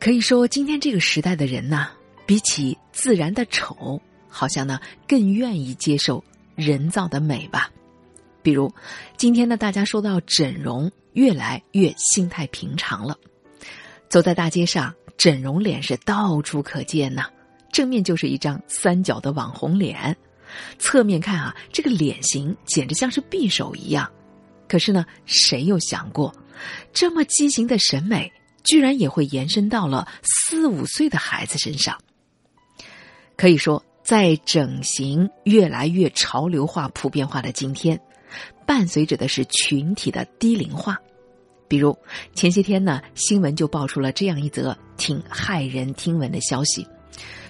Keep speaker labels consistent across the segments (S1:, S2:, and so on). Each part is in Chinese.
S1: 可以说，今天这个时代的人呐，比起自然的丑，好像呢更愿意接受人造的美吧。比如，今天呢，大家说到整容，越来越心态平常了。走在大街上，整容脸是到处可见呐。正面就是一张三角的网红脸，侧面看啊，这个脸型简直像是匕首一样。可是呢，谁又想过，这么畸形的审美？居然也会延伸到了四五岁的孩子身上。可以说，在整形越来越潮流化、普遍化的今天，伴随着的是群体的低龄化。比如前些天呢，新闻就爆出了这样一则挺骇人听闻的消息，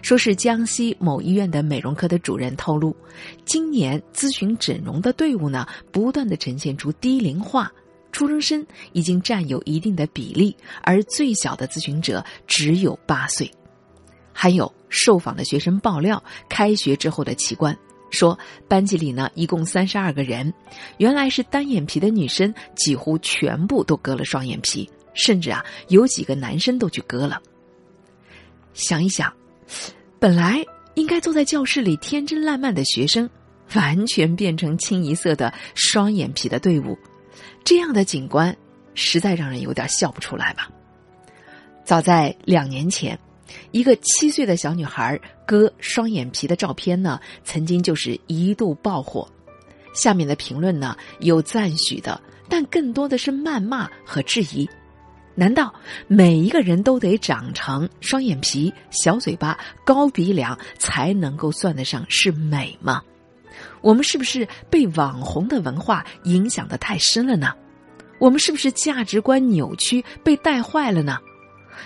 S1: 说是江西某医院的美容科的主任透露，今年咨询整容的队伍呢，不断的呈现出低龄化。初中生已经占有一定的比例，而最小的咨询者只有八岁。还有受访的学生爆料，开学之后的奇观，说班级里呢一共三十二个人，原来是单眼皮的女生几乎全部都割了双眼皮，甚至啊有几个男生都去割了。想一想，本来应该坐在教室里天真烂漫的学生，完全变成清一色的双眼皮的队伍。这样的景观，实在让人有点笑不出来吧。早在两年前，一个七岁的小女孩割双眼皮的照片呢，曾经就是一度爆火。下面的评论呢，有赞许的，但更多的是谩骂和质疑。难道每一个人都得长成双眼皮、小嘴巴、高鼻梁才能够算得上是美吗？我们是不是被网红的文化影响的太深了呢？我们是不是价值观扭曲被带坏了呢？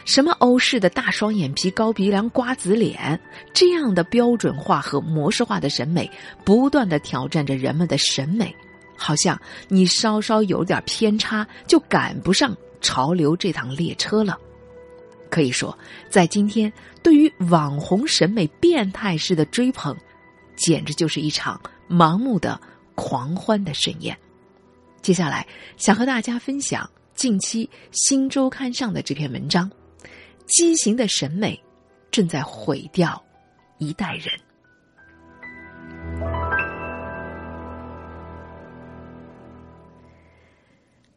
S1: 什么欧式的大双眼皮、高鼻梁、瓜子脸这样的标准化和模式化的审美，不断的挑战着人们的审美，好像你稍稍有点偏差就赶不上潮流这趟列车了。可以说，在今天，对于网红审美变态式的追捧，简直就是一场。盲目的狂欢的盛宴。接下来想和大家分享近期《新周刊》上的这篇文章：畸形的审美正在毁掉一代人。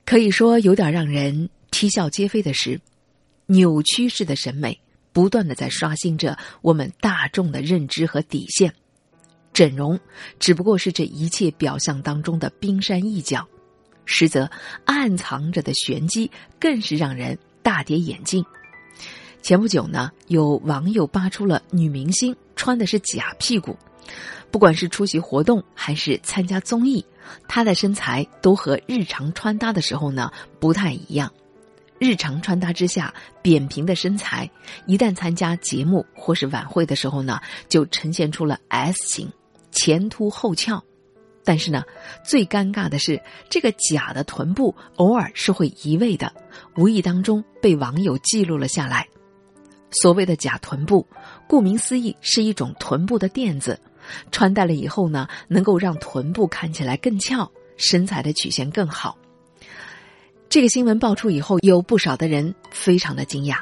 S1: 可以说，有点让人啼笑皆非的是，扭曲式的审美不断的在刷新着我们大众的认知和底线。整容只不过是这一切表象当中的冰山一角，实则暗藏着的玄机更是让人大跌眼镜。前不久呢，有网友扒出了女明星穿的是假屁股，不管是出席活动还是参加综艺，她的身材都和日常穿搭的时候呢不太一样。日常穿搭之下扁平的身材，一旦参加节目或是晚会的时候呢，就呈现出了 S 型。前凸后翘，但是呢，最尴尬的是，这个假的臀部偶尔是会移位的，无意当中被网友记录了下来。所谓的假臀部，顾名思义是一种臀部的垫子，穿戴了以后呢，能够让臀部看起来更翘，身材的曲线更好。这个新闻爆出以后，有不少的人非常的惊讶，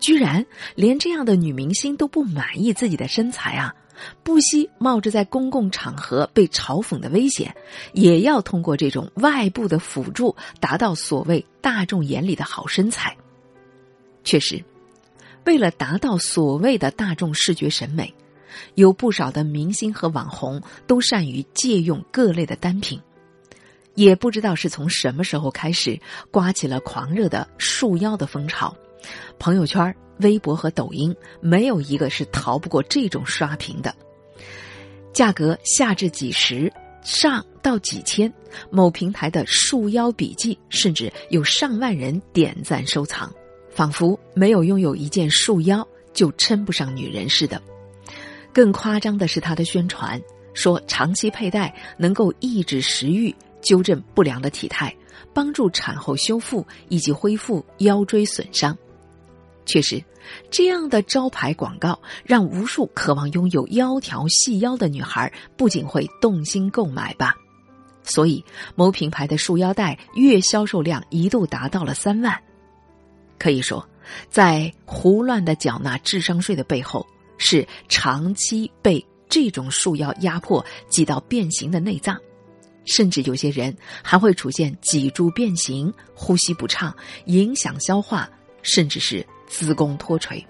S1: 居然连这样的女明星都不满意自己的身材啊！不惜冒着在公共场合被嘲讽的危险，也要通过这种外部的辅助，达到所谓大众眼里的好身材。确实，为了达到所谓的大众视觉审美，有不少的明星和网红都善于借用各类的单品。也不知道是从什么时候开始，刮起了狂热的束腰的风潮，朋友圈微博和抖音没有一个是逃不过这种刷屏的，价格下至几十，上到几千，某平台的束腰笔记甚至有上万人点赞收藏，仿佛没有拥有一件束腰就称不上女人似的。更夸张的是他的宣传，说长期佩戴能够抑制食欲，纠正不良的体态，帮助产后修复以及恢复腰椎损伤。确实，这样的招牌广告让无数渴望拥有腰条细腰的女孩不仅会动心购买吧，所以某品牌的束腰带月销售量一度达到了三万。可以说，在胡乱的缴纳智商税的背后，是长期被这种束腰压迫挤到变形的内脏，甚至有些人还会出现脊柱变形、呼吸不畅、影响消化，甚至是子宫脱垂。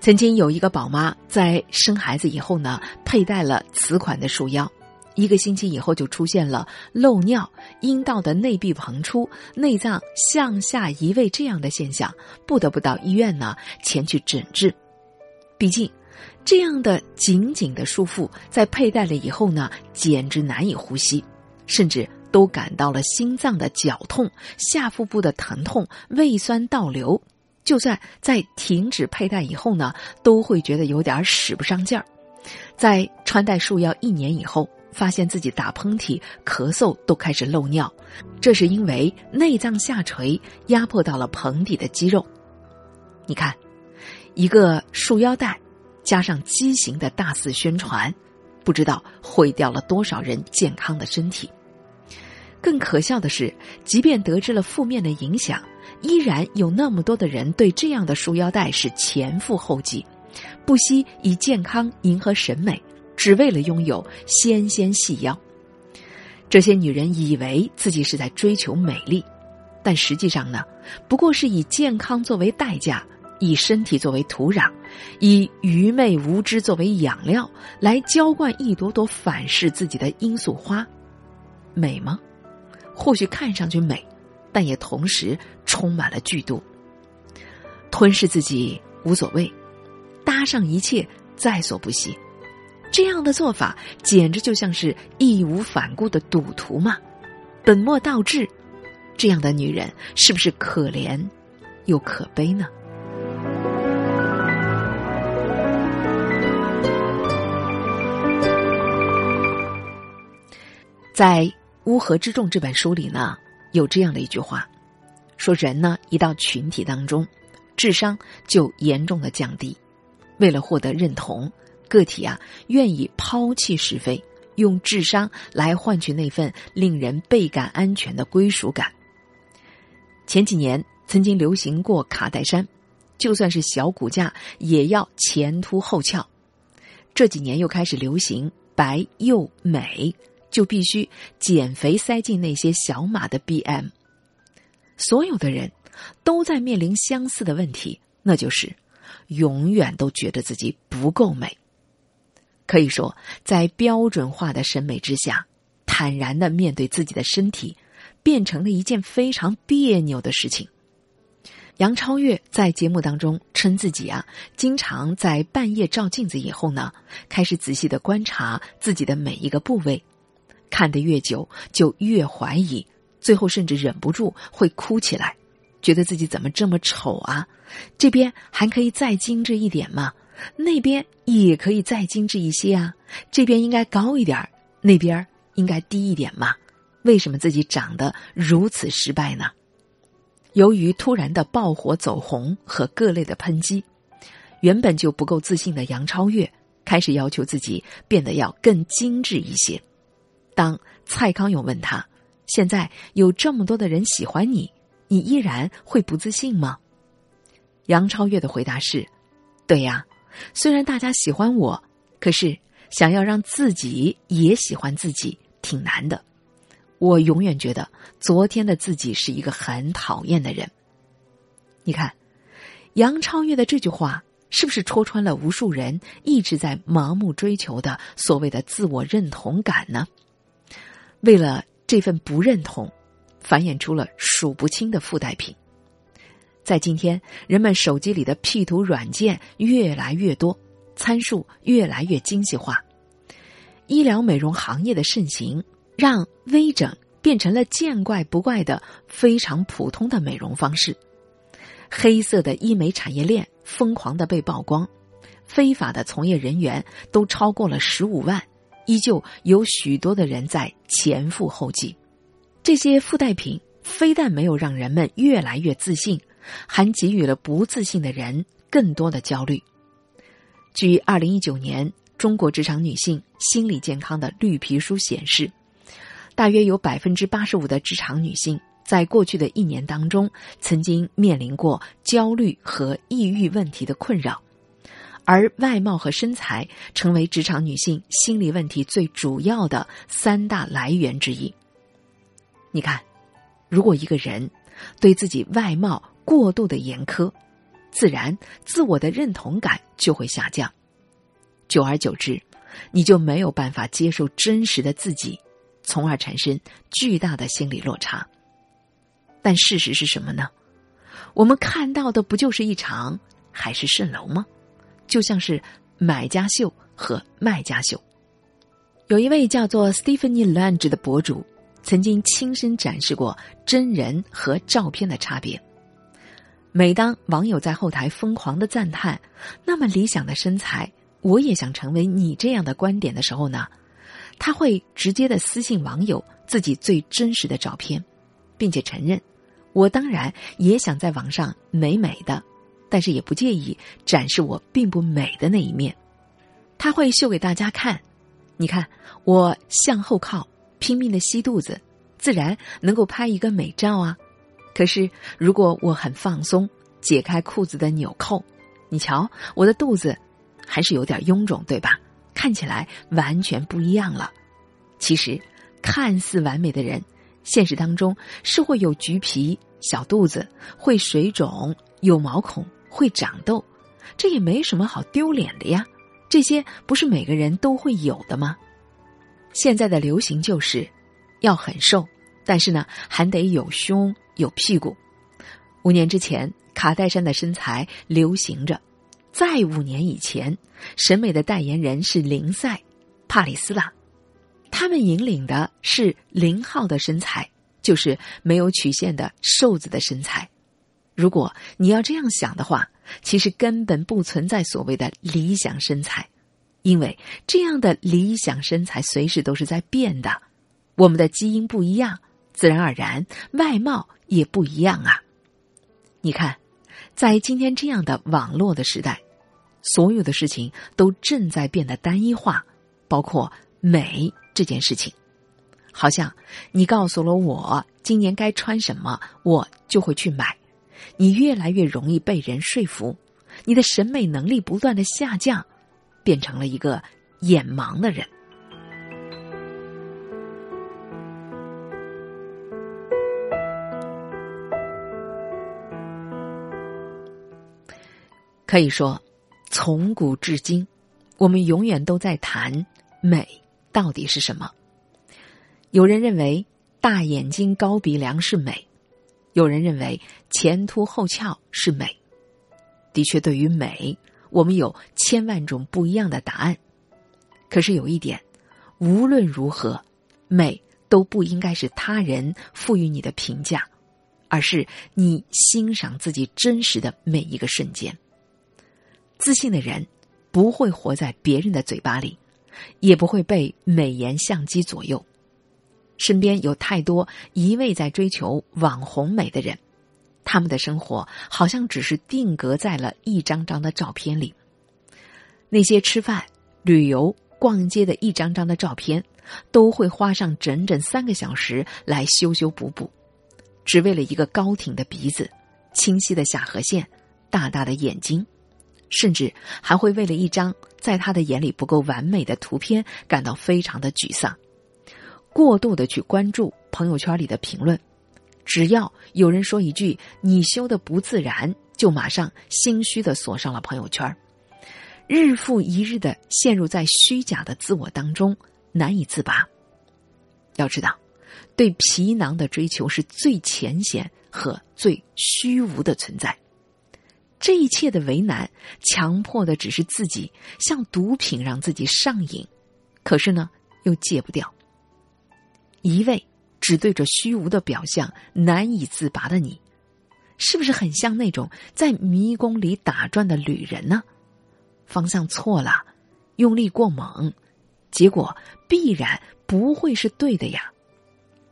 S1: 曾经有一个宝妈在生孩子以后呢，佩戴了此款的束腰。一个星期以后，就出现了漏尿、阴道的内壁膨出、内脏向下移位这样的现象，不得不到医院呢前去诊治。毕竟，这样的紧紧的束缚，在佩戴了以后呢，简直难以呼吸，甚至都感到了心脏的绞痛、下腹部的疼痛、胃酸倒流。就算在停止佩戴以后呢，都会觉得有点使不上劲儿。在穿戴束腰一年以后。发现自己打喷嚏、咳嗽都开始漏尿，这是因为内脏下垂压迫到了盆底的肌肉。你看，一个束腰带，加上畸形的大肆宣传，不知道毁掉了多少人健康的身体。更可笑的是，即便得知了负面的影响，依然有那么多的人对这样的束腰带是前赴后继，不惜以健康迎合审美。只为了拥有纤纤细腰，这些女人以为自己是在追求美丽，但实际上呢，不过是以健康作为代价，以身体作为土壤，以愚昧无知作为养料，来浇灌一朵朵反噬自己的罂粟花。美吗？或许看上去美，但也同时充满了剧毒。吞噬自己无所谓，搭上一切在所不惜。这样的做法简直就像是义无反顾的赌徒嘛，本末倒置。这样的女人是不是可怜又可悲呢？在《乌合之众》这本书里呢，有这样的一句话，说人呢一到群体当中，智商就严重的降低，为了获得认同。个体啊，愿意抛弃是非，用智商来换取那份令人倍感安全的归属感。前几年曾经流行过卡戴珊，就算是小骨架也要前凸后翘。这几年又开始流行白又美，就必须减肥塞进那些小码的 BM。所有的人都在面临相似的问题，那就是永远都觉得自己不够美。可以说，在标准化的审美之下，坦然的面对自己的身体，变成了一件非常别扭的事情。杨超越在节目当中称自己啊，经常在半夜照镜子以后呢，开始仔细的观察自己的每一个部位，看得越久就越怀疑，最后甚至忍不住会哭起来，觉得自己怎么这么丑啊？这边还可以再精致一点吗？那边也可以再精致一些啊，这边应该高一点，那边应该低一点嘛？为什么自己长得如此失败呢？由于突然的爆火走红和各类的喷击，原本就不够自信的杨超越开始要求自己变得要更精致一些。当蔡康永问他：“现在有这么多的人喜欢你，你依然会不自信吗？”杨超越的回答是：“对呀。”虽然大家喜欢我，可是想要让自己也喜欢自己挺难的。我永远觉得昨天的自己是一个很讨厌的人。你看，杨超越的这句话是不是戳穿了无数人一直在盲目追求的所谓的自我认同感呢？为了这份不认同，繁衍出了数不清的附带品。在今天，人们手机里的 P 图软件越来越多，参数越来越精细化。医疗美容行业的盛行，让微整变成了见怪不怪的非常普通的美容方式。黑色的医美产业链疯狂的被曝光，非法的从业人员都超过了十五万，依旧有许多的人在前赴后继。这些附带品非但没有让人们越来越自信。还给予了不自信的人更多的焦虑。据二零一九年中国职场女性心理健康的绿皮书显示，大约有百分之八十五的职场女性在过去的一年当中，曾经面临过焦虑和抑郁问题的困扰，而外貌和身材成为职场女性心理问题最主要的三大来源之一。你看，如果一个人对自己外貌过度的严苛，自然自我的认同感就会下降，久而久之，你就没有办法接受真实的自己，从而产生巨大的心理落差。但事实是什么呢？我们看到的不就是一场海市蜃楼吗？就像是买家秀和卖家秀。有一位叫做 Stephanie Lange 的博主，曾经亲身展示过真人和照片的差别。每当网友在后台疯狂的赞叹“那么理想的身材，我也想成为你这样的”观点的时候呢，他会直接的私信网友自己最真实的照片，并且承认。我当然也想在网上美美的，但是也不介意展示我并不美的那一面。他会秀给大家看，你看我向后靠，拼命的吸肚子，自然能够拍一个美照啊。可是如果我很放松，解开裤子的纽扣，你瞧我的肚子还是有点臃肿，对吧？看起来完全不一样了。其实看似完美的人，现实当中是会有橘皮。小肚子会水肿，有毛孔，会长痘，这也没什么好丢脸的呀。这些不是每个人都会有的吗？现在的流行就是，要很瘦，但是呢还得有胸有屁股。五年之前，卡戴珊的身材流行着；在五年以前，审美的代言人是林赛、帕里斯拉，他们引领的是零号的身材。就是没有曲线的瘦子的身材。如果你要这样想的话，其实根本不存在所谓的理想身材，因为这样的理想身材随时都是在变的。我们的基因不一样，自然而然外貌也不一样啊。你看，在今天这样的网络的时代，所有的事情都正在变得单一化，包括美这件事情。好像你告诉了我今年该穿什么，我就会去买。你越来越容易被人说服，你的审美能力不断的下降，变成了一个眼盲的人。可以说，从古至今，我们永远都在谈美到底是什么。有人认为大眼睛、高鼻梁是美，有人认为前凸后翘是美。的确，对于美，我们有千万种不一样的答案。可是有一点，无论如何，美都不应该是他人赋予你的评价，而是你欣赏自己真实的每一个瞬间。自信的人不会活在别人的嘴巴里，也不会被美颜相机左右。身边有太多一味在追求网红美的人，他们的生活好像只是定格在了一张张的照片里。那些吃饭、旅游、逛街的一张张的照片，都会花上整整三个小时来修修补补，只为了一个高挺的鼻子、清晰的下颌线、大大的眼睛，甚至还会为了一张在他的眼里不够完美的图片感到非常的沮丧。过度的去关注朋友圈里的评论，只要有人说一句“你修的不自然”，就马上心虚的锁上了朋友圈，日复一日的陷入在虚假的自我当中，难以自拔。要知道，对皮囊的追求是最浅显和最虚无的存在。这一切的为难，强迫的只是自己像毒品，让自己上瘾，可是呢，又戒不掉。一味只对着虚无的表象难以自拔的你，是不是很像那种在迷宫里打转的旅人呢？方向错了，用力过猛，结果必然不会是对的呀。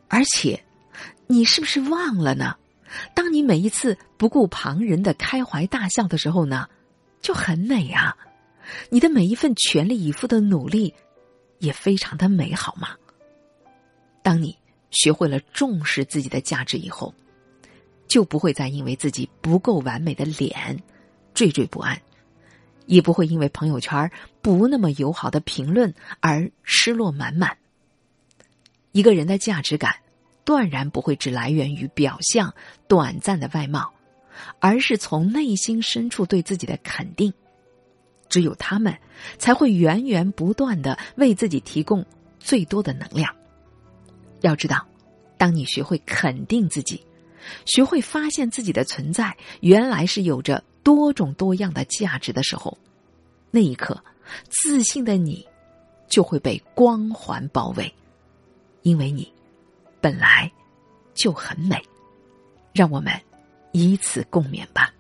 S1: 而且，你是不是忘了呢？当你每一次不顾旁人的开怀大笑的时候呢，就很美啊。你的每一份全力以赴的努力，也非常的美好吗？当你学会了重视自己的价值以后，就不会再因为自己不够完美的脸惴惴不安，也不会因为朋友圈不那么友好的评论而失落满满。一个人的价值感，断然不会只来源于表象、短暂的外貌，而是从内心深处对自己的肯定。只有他们，才会源源不断的为自己提供最多的能量。要知道，当你学会肯定自己，学会发现自己的存在原来是有着多种多样的价值的时候，那一刻，自信的你就会被光环包围。因为你本来就很美，让我们以此共勉吧。